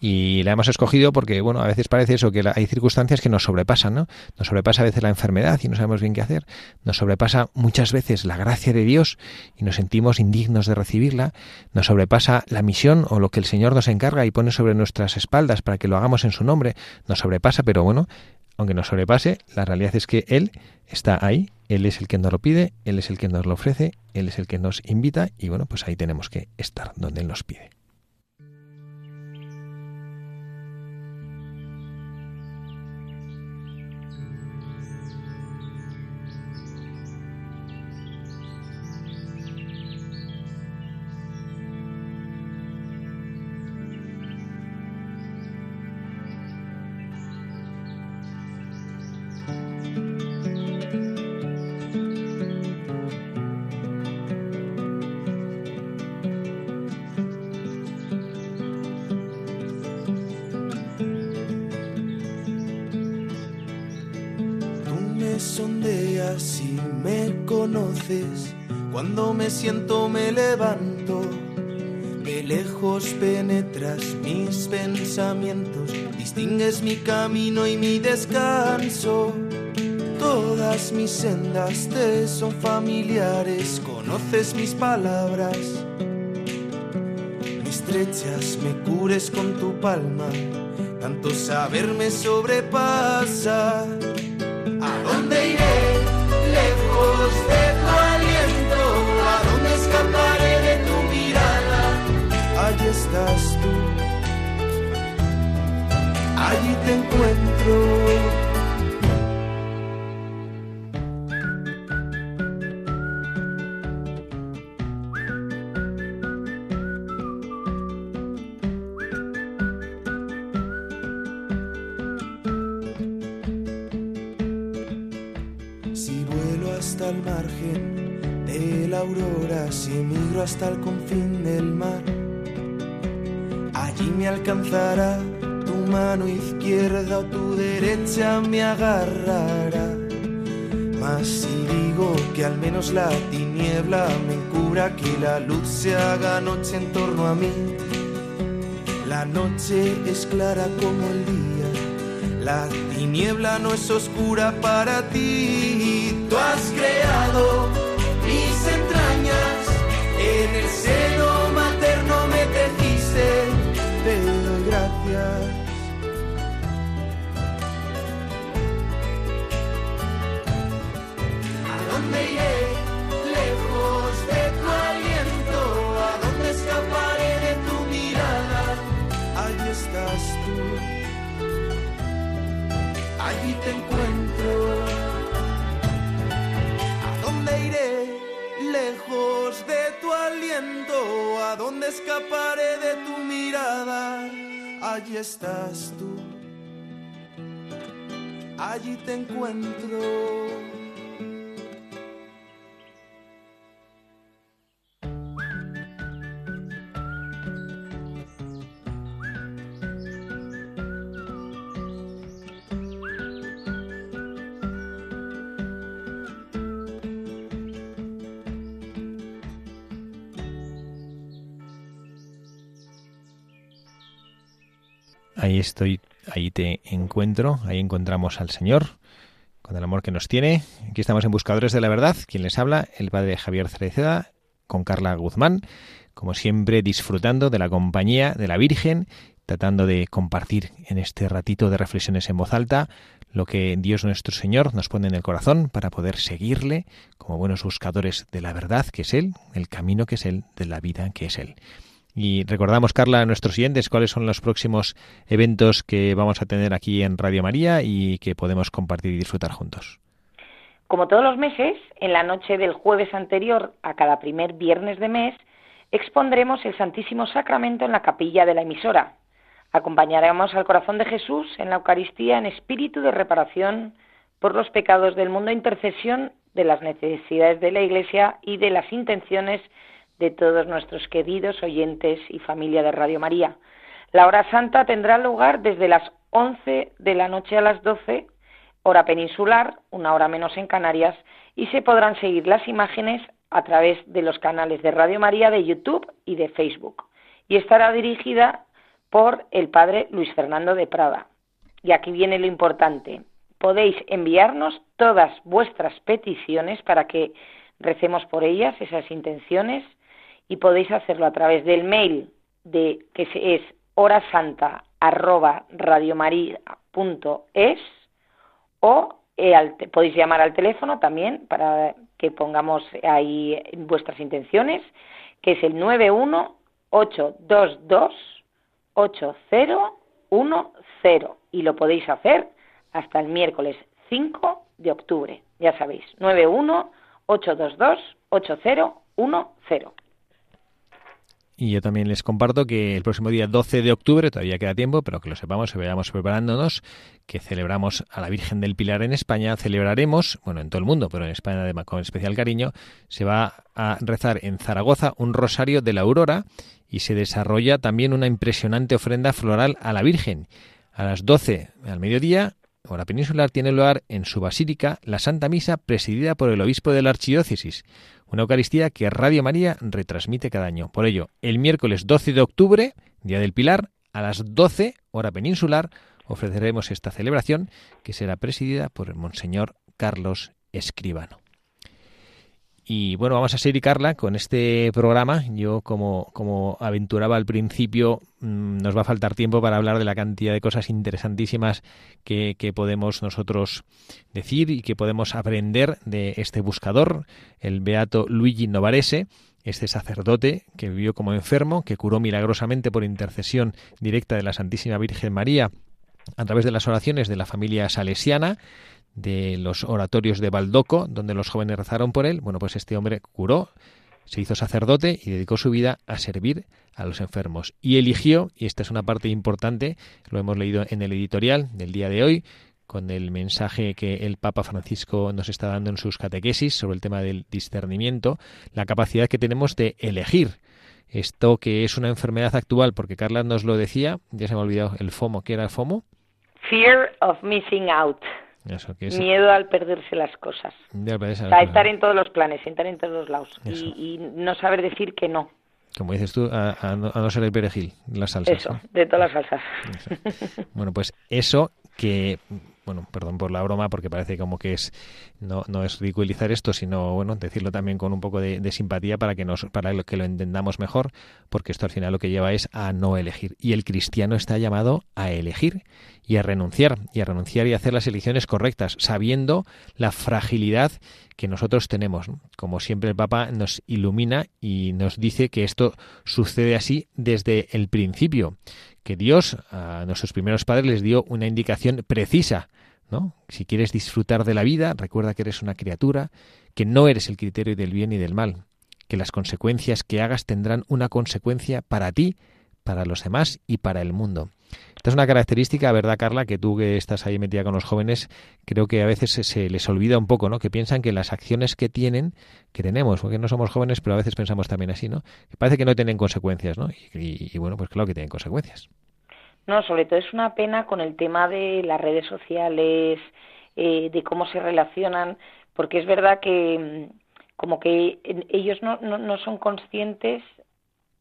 A: y la hemos escogido porque, bueno, a veces parece eso, que hay circunstancias que nos sobrepasan, ¿no? Nos sobrepasa a veces la enfermedad y no sabemos bien qué hacer. Nos sobrepasa muchas veces la gracia de Dios y nos sentimos indignos de recibirla. Nos sobrepasa la misión o lo que el Señor nos encarga y pone sobre nuestras espaldas para que lo hagamos en su nombre. Nos sobrepasa, pero bueno, aunque nos sobrepase, la realidad es que Él está ahí, Él es el que nos lo pide, Él es el que nos lo ofrece, Él es el que nos invita y bueno, pues ahí tenemos que estar donde Él nos pide.
C: Lejos penetras mis pensamientos, distingues mi camino y mi descanso. Todas mis sendas te son familiares, conoces mis palabras. Me estrechas, me cures con tu palma, tanto saber me sobrepasa. ¿A dónde te encuentro. Tu derecha me agarrará. Mas si digo que al menos la tiniebla me cubra, que la luz se haga noche en torno a mí. La noche es clara como el día, la tiniebla no es oscura para ti. Tú has creado mis entrañas en el seno allí estás tú, allí te encuentro.
A: Estoy, ahí te encuentro, ahí encontramos al Señor con el amor que nos tiene. Aquí estamos en Buscadores de la Verdad. Quien les habla, el padre Javier Cereceda, con Carla Guzmán, como siempre disfrutando de la compañía de la Virgen, tratando de compartir en este ratito de reflexiones en voz alta lo que Dios nuestro Señor nos pone en el corazón para poder seguirle como buenos buscadores de la verdad que es Él, el camino que es Él, de la vida que es Él. Y recordamos, Carla, a nuestros siguientes cuáles son los próximos eventos que vamos a tener aquí en Radio María y que podemos compartir y disfrutar juntos.
B: Como todos los meses, en la noche del jueves anterior a cada primer viernes de mes, expondremos el Santísimo Sacramento en la capilla de la emisora. Acompañaremos al corazón de Jesús en la Eucaristía en espíritu de reparación por los pecados del mundo, intercesión de las necesidades de la Iglesia y de las intenciones de todos nuestros queridos oyentes y familia de Radio María. La hora santa tendrá lugar desde las 11 de la noche a las 12, hora peninsular, una hora menos en Canarias, y se podrán seguir las imágenes a través de los canales de Radio María de YouTube y de Facebook. Y estará dirigida por el padre Luis Fernando de Prada. Y aquí viene lo importante. Podéis enviarnos todas vuestras peticiones para que recemos por ellas, esas intenciones, y podéis hacerlo a través del mail de que es horasanta o eh, podéis llamar al teléfono también para que pongamos ahí vuestras intenciones, que es el 918228010 y lo podéis hacer hasta el miércoles 5 de octubre. Ya sabéis, 918228010.
A: Y yo también les comparto que el próximo día 12 de octubre, todavía queda tiempo, pero que lo sepamos, que vayamos preparándonos, que celebramos a la Virgen del Pilar en España, celebraremos, bueno, en todo el mundo, pero en España además con especial cariño, se va a rezar en Zaragoza un rosario de la aurora y se desarrolla también una impresionante ofrenda floral a la Virgen. A las 12 al mediodía, hora peninsular, tiene lugar en su basílica la Santa Misa presidida por el obispo de la Archidiócesis una Eucaristía que Radio María retransmite cada año. Por ello, el miércoles 12 de octubre, Día del Pilar, a las 12, hora peninsular, ofreceremos esta celebración que será presidida por el Monseñor Carlos Escribano. Y bueno, vamos a seguir, Carla, con este programa. Yo, como, como aventuraba al principio, mm, nos va a faltar tiempo para hablar de la cantidad de cosas interesantísimas que, que, podemos nosotros decir y que podemos aprender de este buscador, el beato Luigi Novarese, este sacerdote que vivió como enfermo, que curó milagrosamente por intercesión directa de la Santísima Virgen María a través de las oraciones de la familia salesiana de los oratorios de Baldoco, donde los jóvenes rezaron por él, bueno, pues este hombre curó, se hizo sacerdote y dedicó su vida a servir a los enfermos. Y eligió, y esta es una parte importante, lo hemos leído en el editorial del día de hoy, con el mensaje que el Papa Francisco nos está dando en sus catequesis sobre el tema del discernimiento, la capacidad que tenemos de elegir esto que es una enfermedad actual, porque Carla nos lo decía, ya se me ha olvidado el FOMO, ¿qué era el FOMO?
B: Fear of missing out. Miedo al perderse las cosas. a estar en todos los planes, estar en todos los lados. Y, no saber decir que no.
A: Como dices tú, a, no, ser el perejil, las salsas.
B: Eso, de todas las salsas.
A: Bueno, pues eso que bueno, perdón por la broma, porque parece como que es no, no es ridiculizar esto, sino bueno, decirlo también con un poco de, simpatía para que nos, para que lo entendamos mejor, porque esto al final lo que lleva es a no elegir. Y el cristiano está llamado a elegir y a renunciar, y a renunciar y hacer las elecciones correctas, sabiendo la fragilidad que nosotros tenemos. Como siempre el Papa nos ilumina y nos dice que esto sucede así desde el principio, que Dios a nuestros primeros padres les dio una indicación precisa, ¿no? Si quieres disfrutar de la vida, recuerda que eres una criatura, que no eres el criterio del bien y del mal, que las consecuencias que hagas tendrán una consecuencia para ti, para los demás y para el mundo. Esta es una característica, ¿verdad, Carla? Que tú que estás ahí metida con los jóvenes, creo que a veces se, les olvida un poco, ¿no? Que piensan que las acciones que tienen, que tenemos, porque no somos jóvenes, pero a veces pensamos también así, ¿no? Que parece que no tienen consecuencias, ¿no? Y, bueno, pues claro que tienen consecuencias.
B: No, sobre todo es una pena con el tema de las redes sociales, eh, de cómo se relacionan, porque es verdad que mm, como que ellos no, no, no son conscientes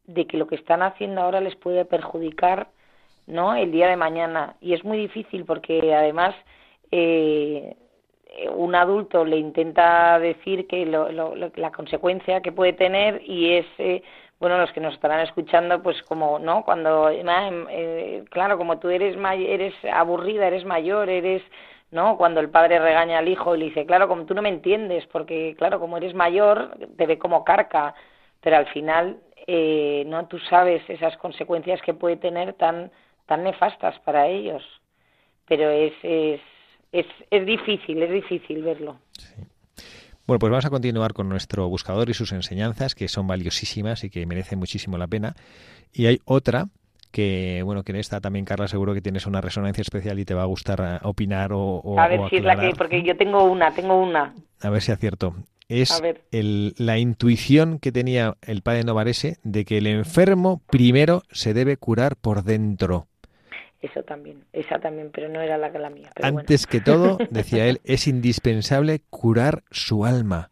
B: de que lo que están haciendo ahora les puede perjudicar ¿no? El día de mañana. Y es muy difícil porque además eh, un adulto le intenta decir que la consecuencia que puede tener y es eh, bueno los que nos estarán escuchando pues como no cuando eh, claro como tú eres eres aburrida eres mayor eres no cuando el padre regaña al hijo y le dice claro como tú no me entiendes porque claro como eres mayor te ve como carca pero al final eh, no tú sabes esas consecuencias que puede tener tan tan nefastas para ellos pero es, es es, es difícil, es difícil verlo.
A: Bueno, pues vamos a continuar con nuestro buscador y sus enseñanzas, que son valiosísimas y que merecen muchísimo la pena. Y hay otra que, bueno, que en esta también, Carla, seguro que tienes una resonancia especial y te va a gustar eh, opinar o...
B: a ver si es la que, porque yo tengo una, tengo una.
A: A ver si acierto. Es el, la intuición que tenía el padre Novarese de que el enfermo primero se debe curar por dentro.
B: Eso también, esa también, pero no era la la mía.
A: Antes que todo, decía él, es indispensable curar su alma.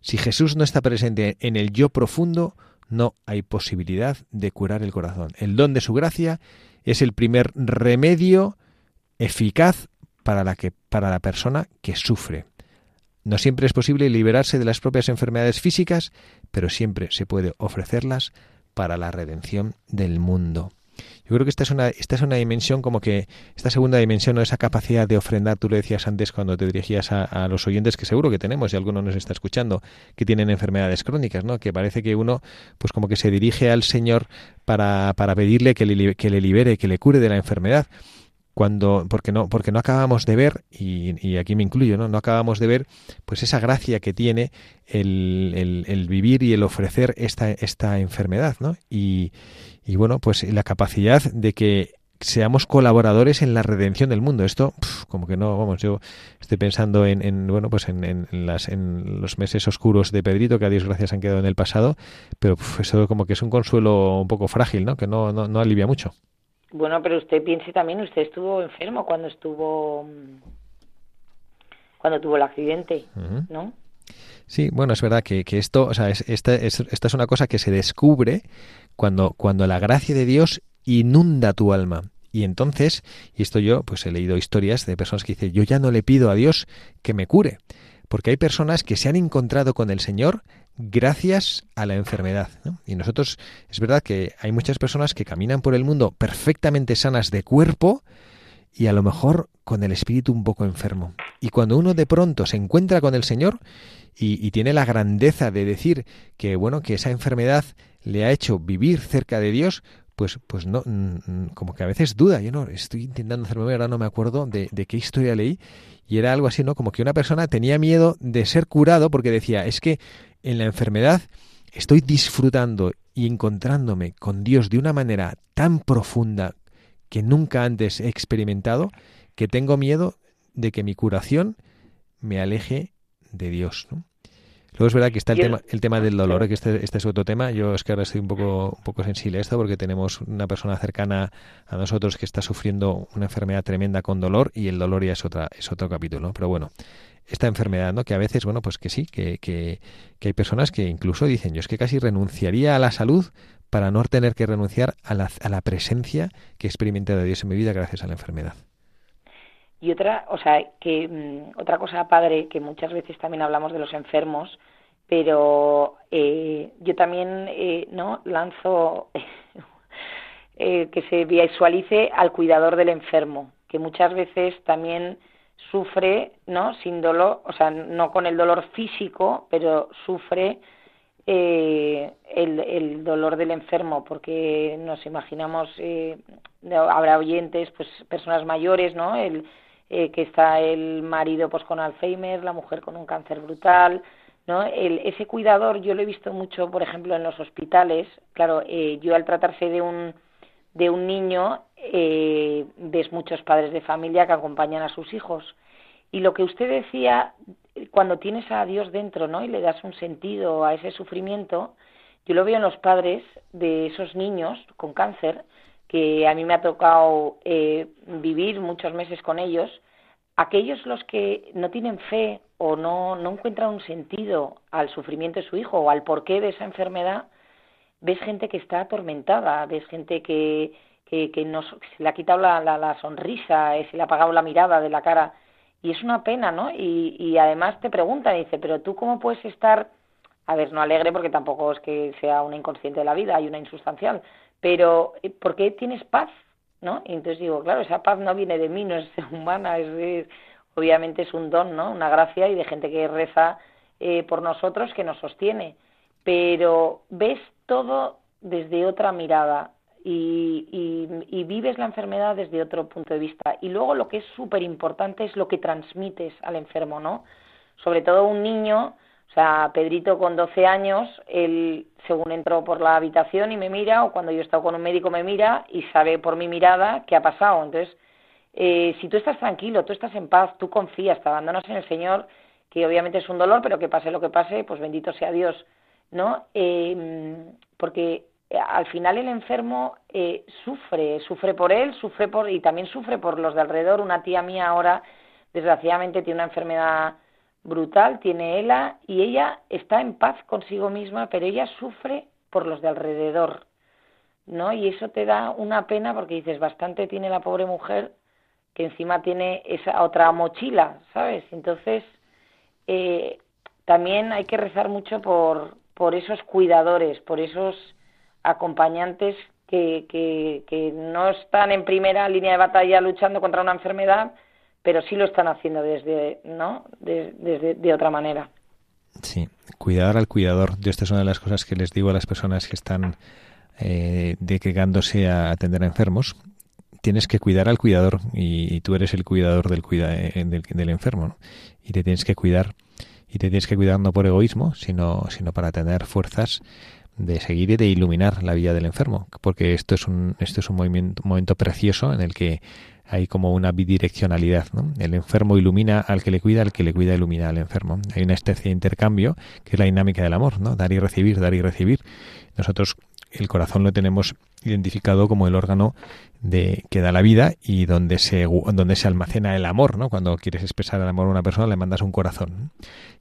A: Si Jesús no está presente en el yo profundo, no hay posibilidad de curar el corazón. El don de su gracia es el primer remedio eficaz para la, que, para la persona que sufre. No siempre es posible liberarse de las propias enfermedades físicas, pero siempre se puede ofrecerlas para la redención del mundo. Yo creo que esta es una, esta es una dimensión como que, esta segunda dimensión o esa capacidad de ofrendar, tú lo decías antes cuando te dirigías a, los oyentes, que seguro que tenemos y alguno nos está escuchando, que tienen enfermedades crónicas, ¿no? Que parece que uno, pues como que se dirige al Señor para, para pedirle que le, que le libere, que le cure de la enfermedad cuando porque no porque no acabamos de ver y, aquí me incluyo no no acabamos de ver pues esa gracia que tiene el, el, el, vivir y el ofrecer esta esta enfermedad no y, y bueno, pues la capacidad de que seamos colaboradores en la redención del mundo. Esto, como que no, vamos, yo estoy pensando en, bueno, pues en, las, en los meses oscuros de Pedrito, que a Dios gracias han quedado en el pasado, pero eso como que es un consuelo un poco frágil, ¿no? Que no, no, alivia mucho.
B: Bueno, pero usted piense también, usted estuvo enfermo cuando estuvo, cuando tuvo el accidente, ¿no?
A: Sí, bueno, es verdad que, que esto, o sea, esta, es, esta es una cosa que se descubre cuando, cuando la gracia de Dios inunda tu alma. Y entonces, y esto yo pues he leído historias de personas que dicen, yo ya no le pido a Dios que me cure, porque hay personas que se han encontrado con el Señor gracias a la enfermedad. Y nosotros, es verdad que hay muchas personas que caminan por el mundo perfectamente sanas de cuerpo y a lo mejor con el espíritu un poco enfermo. Y cuando uno de pronto se encuentra con el Señor, y, tiene la grandeza de decir que bueno que esa enfermedad le ha hecho vivir cerca de Dios, pues, pues no, como que a veces duda. Yo no estoy intentando hacerme ahora no me acuerdo de, de, qué historia leí y era algo así, ¿no? Como que una persona tenía miedo de ser curado porque decía es que en la enfermedad estoy disfrutando y encontrándome con Dios de una manera tan profunda que nunca antes he experimentado que tengo miedo de que mi curación me aleje de Dios. ¿no? Luego es verdad que está el, tema, el tema del dolor, ¿eh? que este, este, es otro tema. Yo es que ahora estoy un poco, un poco sensible a esto porque tenemos una persona cercana a nosotros que está sufriendo una enfermedad tremenda con dolor y el dolor ya es, otra, es otro capítulo. Pero bueno, esta enfermedad, ¿no? Que a veces, bueno, pues que sí, que, que, que hay personas que incluso dicen, yo es que casi renunciaría a la salud para no tener que renunciar a la, a la presencia que he experimentado de Dios en mi vida gracias a la enfermedad.
B: Y otra, o sea, que mm, otra cosa padre que muchas veces también hablamos de los enfermos, pero eh, yo también eh, no lanzo eh, que se visualice al cuidador del enfermo, que muchas veces también sufre, ¿no? Sin dolor, o sea, no con el dolor físico, pero sufre el, el, dolor del enfermo, porque nos imaginamos, habrá oyentes, pues personas mayores, ¿no? El, eh, que está el marido pues con Alzheimer, la mujer con un cáncer brutal, ¿no? El, ese cuidador yo lo he visto mucho, por ejemplo, en los hospitales. Claro, eh, yo al tratarse de un de un niño eh, ves muchos padres de familia que acompañan a sus hijos y lo que usted decía cuando tienes a Dios dentro, ¿no? Y le das un sentido a ese sufrimiento, yo lo veo en los padres de esos niños con cáncer que a mí me ha tocado eh, vivir muchos meses con ellos, aquellos los que no tienen fe o no, no encuentran un sentido al sufrimiento de su hijo o al porqué de esa enfermedad, ves gente que está atormentada, ves gente que, que, que nos, se le ha quitado la, la, sonrisa, eh, se le ha apagado la mirada de la cara. Y es una pena, ¿no? Y, y además te preguntan, dice, pero tú cómo puedes estar, a ver, no alegre porque tampoco es que sea una inconsciente de la vida, hay una insustancial, pero eh, ¿por qué tienes paz? ¿No? Y entonces digo, claro, esa paz no viene de mí, no es humana, es, obviamente es un don, ¿no? Una gracia y de gente que reza eh, por nosotros que nos sostiene. Pero ves todo desde otra mirada y, y, vives la enfermedad desde otro punto de vista. Y luego lo que es súper importante es lo que transmites al enfermo, ¿no? Sobre todo un niño, o sea, Pedrito con 12 años, él según entró por la habitación y me mira, o cuando yo he estado con un médico me mira y sabe por mi mirada qué ha pasado. Entonces, eh, si tú estás tranquilo, tú estás en paz, tú confías, te abandonas en el Señor, que obviamente es un dolor, pero que pase lo que pase, pues bendito sea Dios, ¿no? Eh, porque al final el enfermo eh, sufre, sufre por él, sufre por y también sufre por los de alrededor. Una tía mía ahora, desgraciadamente, tiene una enfermedad brutal, tiene ELA y ella está en paz consigo misma, pero ella sufre por los de alrededor, ¿no? Y eso te da una pena porque dices, bastante tiene la pobre mujer que encima tiene esa otra mochila, ¿sabes? Entonces, eh, también hay que rezar mucho por, por esos cuidadores, por esos acompañantes que, que, que no están en primera línea de batalla luchando contra una enfermedad, pero sí lo están haciendo desde, ¿no? desde de otra manera.
A: Sí, cuidar al cuidador. Yo esta es una de las cosas que les digo a las personas que están eh, dedicándose a atender a enfermos. Tienes que cuidar al cuidador y, tú eres el cuidador del, cuida, eh, del, enfermo y te tienes que cuidar y te tienes que cuidar no por egoísmo, sino, sino para tener fuerzas de seguir y de iluminar la vida del enfermo, porque esto es un, esto es un movimiento, momento precioso en el que hay como una bidireccionalidad. ¿no? El enfermo ilumina al que le cuida, al que le cuida ilumina al enfermo. Hay una especie de intercambio que es la dinámica del amor, ¿no? dar y recibir, dar y recibir. Nosotros el corazón lo tenemos identificado como el órgano de que da la vida y donde se donde se almacena el amor, ¿no? Cuando quieres expresar el amor a una persona le mandas un corazón.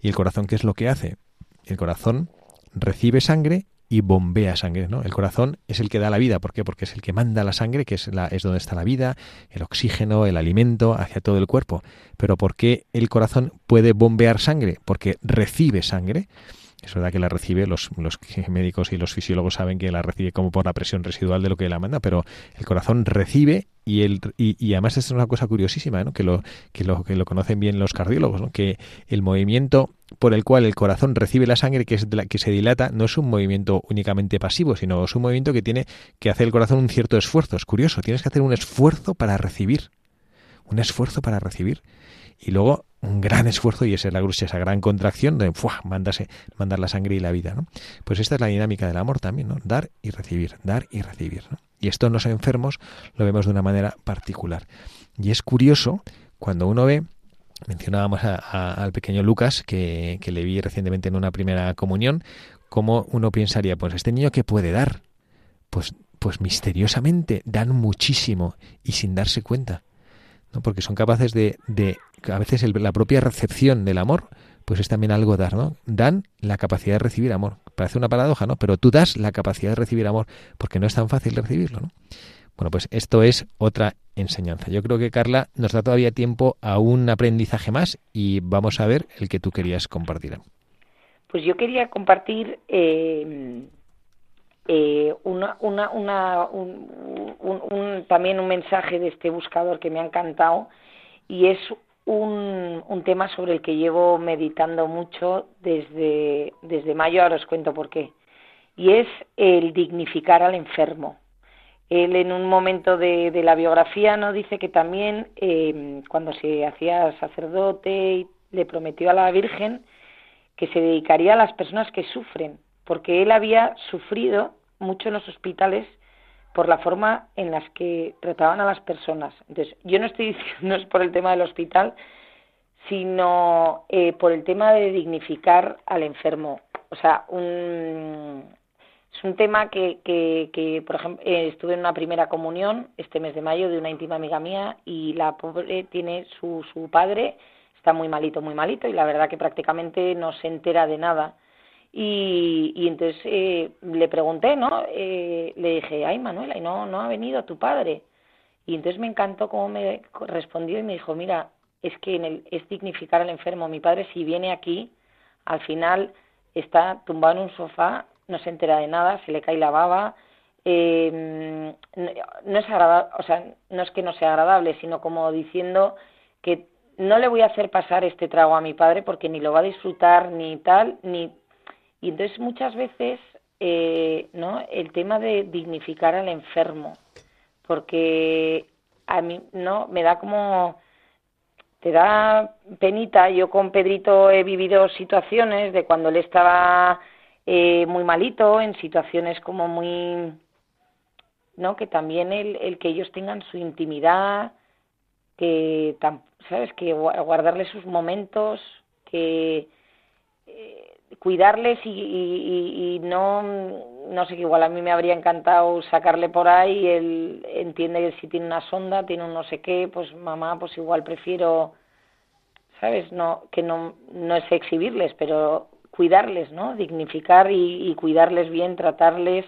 A: ¿Y el corazón qué es lo que hace? El corazón recibe sangre y bombea sangre. ¿no? El corazón es el que da la vida. ¿Por qué? Porque es el que manda la sangre, que es, la, es donde está la vida, el oxígeno, el alimento hacia todo el cuerpo. Pero ¿por qué el corazón puede bombear sangre? Porque recibe sangre. Es verdad que la recibe, los, los médicos y los fisiólogos saben que la recibe como por la presión residual de lo que la manda, pero el corazón recibe y, el, y, además es una cosa curiosísima, ¿no? que, lo, que, lo, que lo conocen bien los cardiólogos, ¿no? que el movimiento por el cual el corazón recibe la sangre que, es la, que se dilata no es un movimiento únicamente pasivo, sino es un movimiento que tiene que hacer el corazón un cierto esfuerzo. Es curioso, tienes que hacer un esfuerzo para recibir. Un esfuerzo para recibir. Y luego un gran esfuerzo y esa es la esa gran contracción de Mándase, mandar la sangre y la vida. ¿no? Pues esta es la dinámica del amor también, ¿no? dar y recibir, dar y recibir. ¿no? Y esto en los enfermos lo vemos de una manera particular. Y es curioso cuando uno ve mencionábamos al pequeño Lucas, que, que, le vi recientemente en una primera comunión, cómo uno pensaría, pues este niño qué puede dar, pues, pues misteriosamente dan muchísimo y sin darse cuenta, ¿no? porque son capaces de a veces la propia recepción del amor, pues es también algo dar, ¿no? Dan la capacidad de recibir amor. Parece una paradoja, ¿no? Pero tú das la capacidad de recibir amor, porque no es tan fácil recibirlo, ¿no? Bueno, pues esto es otra enseñanza. Yo creo que Carla nos da todavía tiempo a un aprendizaje más y vamos a ver el que tú querías compartir.
B: Pues yo quería compartir eh, eh, una, una, una, un, también un mensaje de este buscador que me ha encantado y es un, tema sobre el que llevo meditando mucho desde, desde mayo, ahora os cuento por qué, y es el dignificar al enfermo. Él en un momento de, la biografía no dice que también eh, cuando se hacía sacerdote le prometió a la Virgen que se dedicaría a las personas que sufren, porque él había sufrido mucho en los hospitales por la forma en las que trataban a las personas. Entonces, yo no estoy diciendo es por el tema del hospital, sino eh, por el tema de dignificar al enfermo. O sea, un, es un tema que, que, que por ejemplo, eh, estuve en una primera comunión este mes de mayo de una íntima amiga mía y la pobre tiene su, su padre, está muy malito, muy malito y la verdad que prácticamente no se entera de nada. Y, y entonces eh, le pregunté, ¿no? Eh, le dije, ay Manuela, ¿y no, no ha venido tu padre? Y entonces me encantó cómo me respondió y me dijo, mira, es que en el, es dignificar al enfermo. Mi padre si viene aquí, al final está tumbado en un sofá, no se entera de nada, se le cae la baba, eh, no es agradable, o sea, no es que no sea agradable, sino como diciendo que no le voy a hacer pasar este trago a mi padre porque ni lo va a disfrutar ni tal, ni y entonces muchas veces, eh, ¿no? El tema de dignificar al enfermo, porque a mí, ¿no? Me da como, te da penita. Yo con Pedrito he vivido situaciones de cuando él estaba eh, muy malito, en situaciones como muy, ¿no? Que también el, el que ellos tengan su intimidad, que, ¿sabes? Que guardarle sus momentos, que eh, cuidarles y, no, no sé, igual a mí me habría encantado sacarle por ahí, él entiende que si tiene una sonda, tiene un no sé qué, pues mamá, pues igual prefiero, ¿sabes? No, que no, no es exhibirles, pero cuidarles, ¿no? Dignificar y, cuidarles bien, tratarles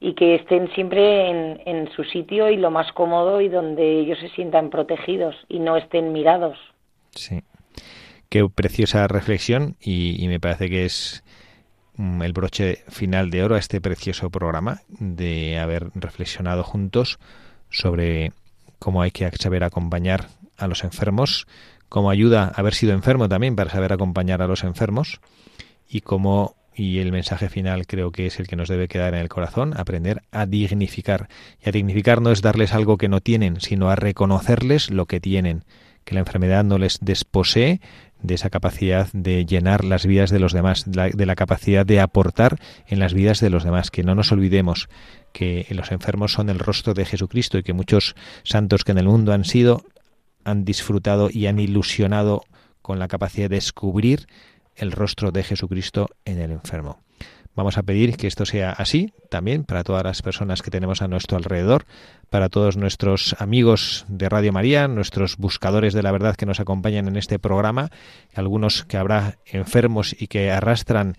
B: y que estén siempre en, en su sitio y lo más cómodo y donde ellos se sientan protegidos y no estén mirados.
A: Sí. Qué preciosa reflexión y, me parece que es mm, el broche final de oro a este precioso programa de haber reflexionado juntos sobre cómo hay que saber acompañar a los enfermos, cómo ayuda a haber sido enfermo también para saber acompañar a los enfermos y cómo y el mensaje final creo que es el que nos debe quedar en el corazón, aprender a dignificar. Y a dignificar no es darles algo que no tienen, sino a reconocerles lo que tienen, que la enfermedad no les desposee de esa capacidad de llenar las vidas de los demás, de la capacidad de aportar en las vidas de los demás, que no nos olvidemos que los enfermos son el rostro de Jesucristo y que muchos santos que en el mundo han sido han disfrutado y han ilusionado con la capacidad de descubrir el rostro de Jesucristo en el enfermo. Vamos a pedir que esto sea así también para todas las personas que tenemos a nuestro alrededor, para todos nuestros amigos de Radio María, nuestros buscadores de la verdad que nos acompañan en este programa, algunos que habrá enfermos y que arrastran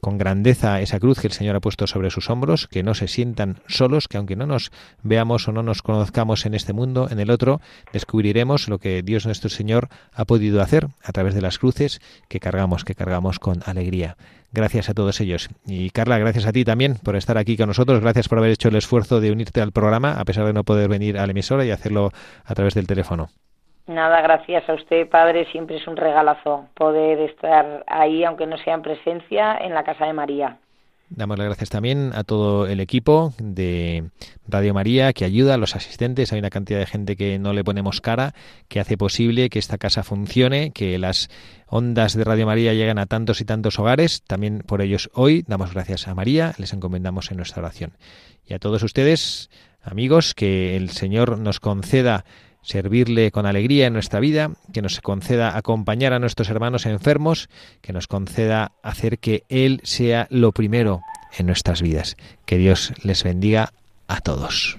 A: con grandeza esa cruz que el Señor ha puesto sobre sus hombros, que no se sientan solos, que aunque no nos veamos o no nos conozcamos en este mundo, en el otro, descubriremos lo que Dios nuestro Señor ha podido hacer a través de las cruces que cargamos, que cargamos con alegría. Gracias a todos ellos. Y Carla, gracias a ti también por estar aquí con nosotros. Gracias por haber hecho el esfuerzo de unirte al programa, a pesar de no poder venir a la emisora y hacerlo a través del teléfono.
B: Nada, gracias a usted, padre. Siempre es un regalazo poder estar ahí, aunque no sea en presencia, en la casa de María.
A: Damos las gracias también a todo el equipo de Radio María que ayuda, a los asistentes. Hay una cantidad de gente que no le ponemos cara, que hace posible que esta casa funcione, que las ondas de Radio María lleguen a tantos y tantos hogares. También por ellos hoy damos gracias a María, les encomendamos en nuestra oración. Y a todos ustedes, amigos, que el Señor nos conceda servirle con alegría en nuestra vida, que nos conceda acompañar a nuestros hermanos enfermos, que nos conceda hacer que Él sea lo primero en nuestras vidas. Que Dios les bendiga a todos.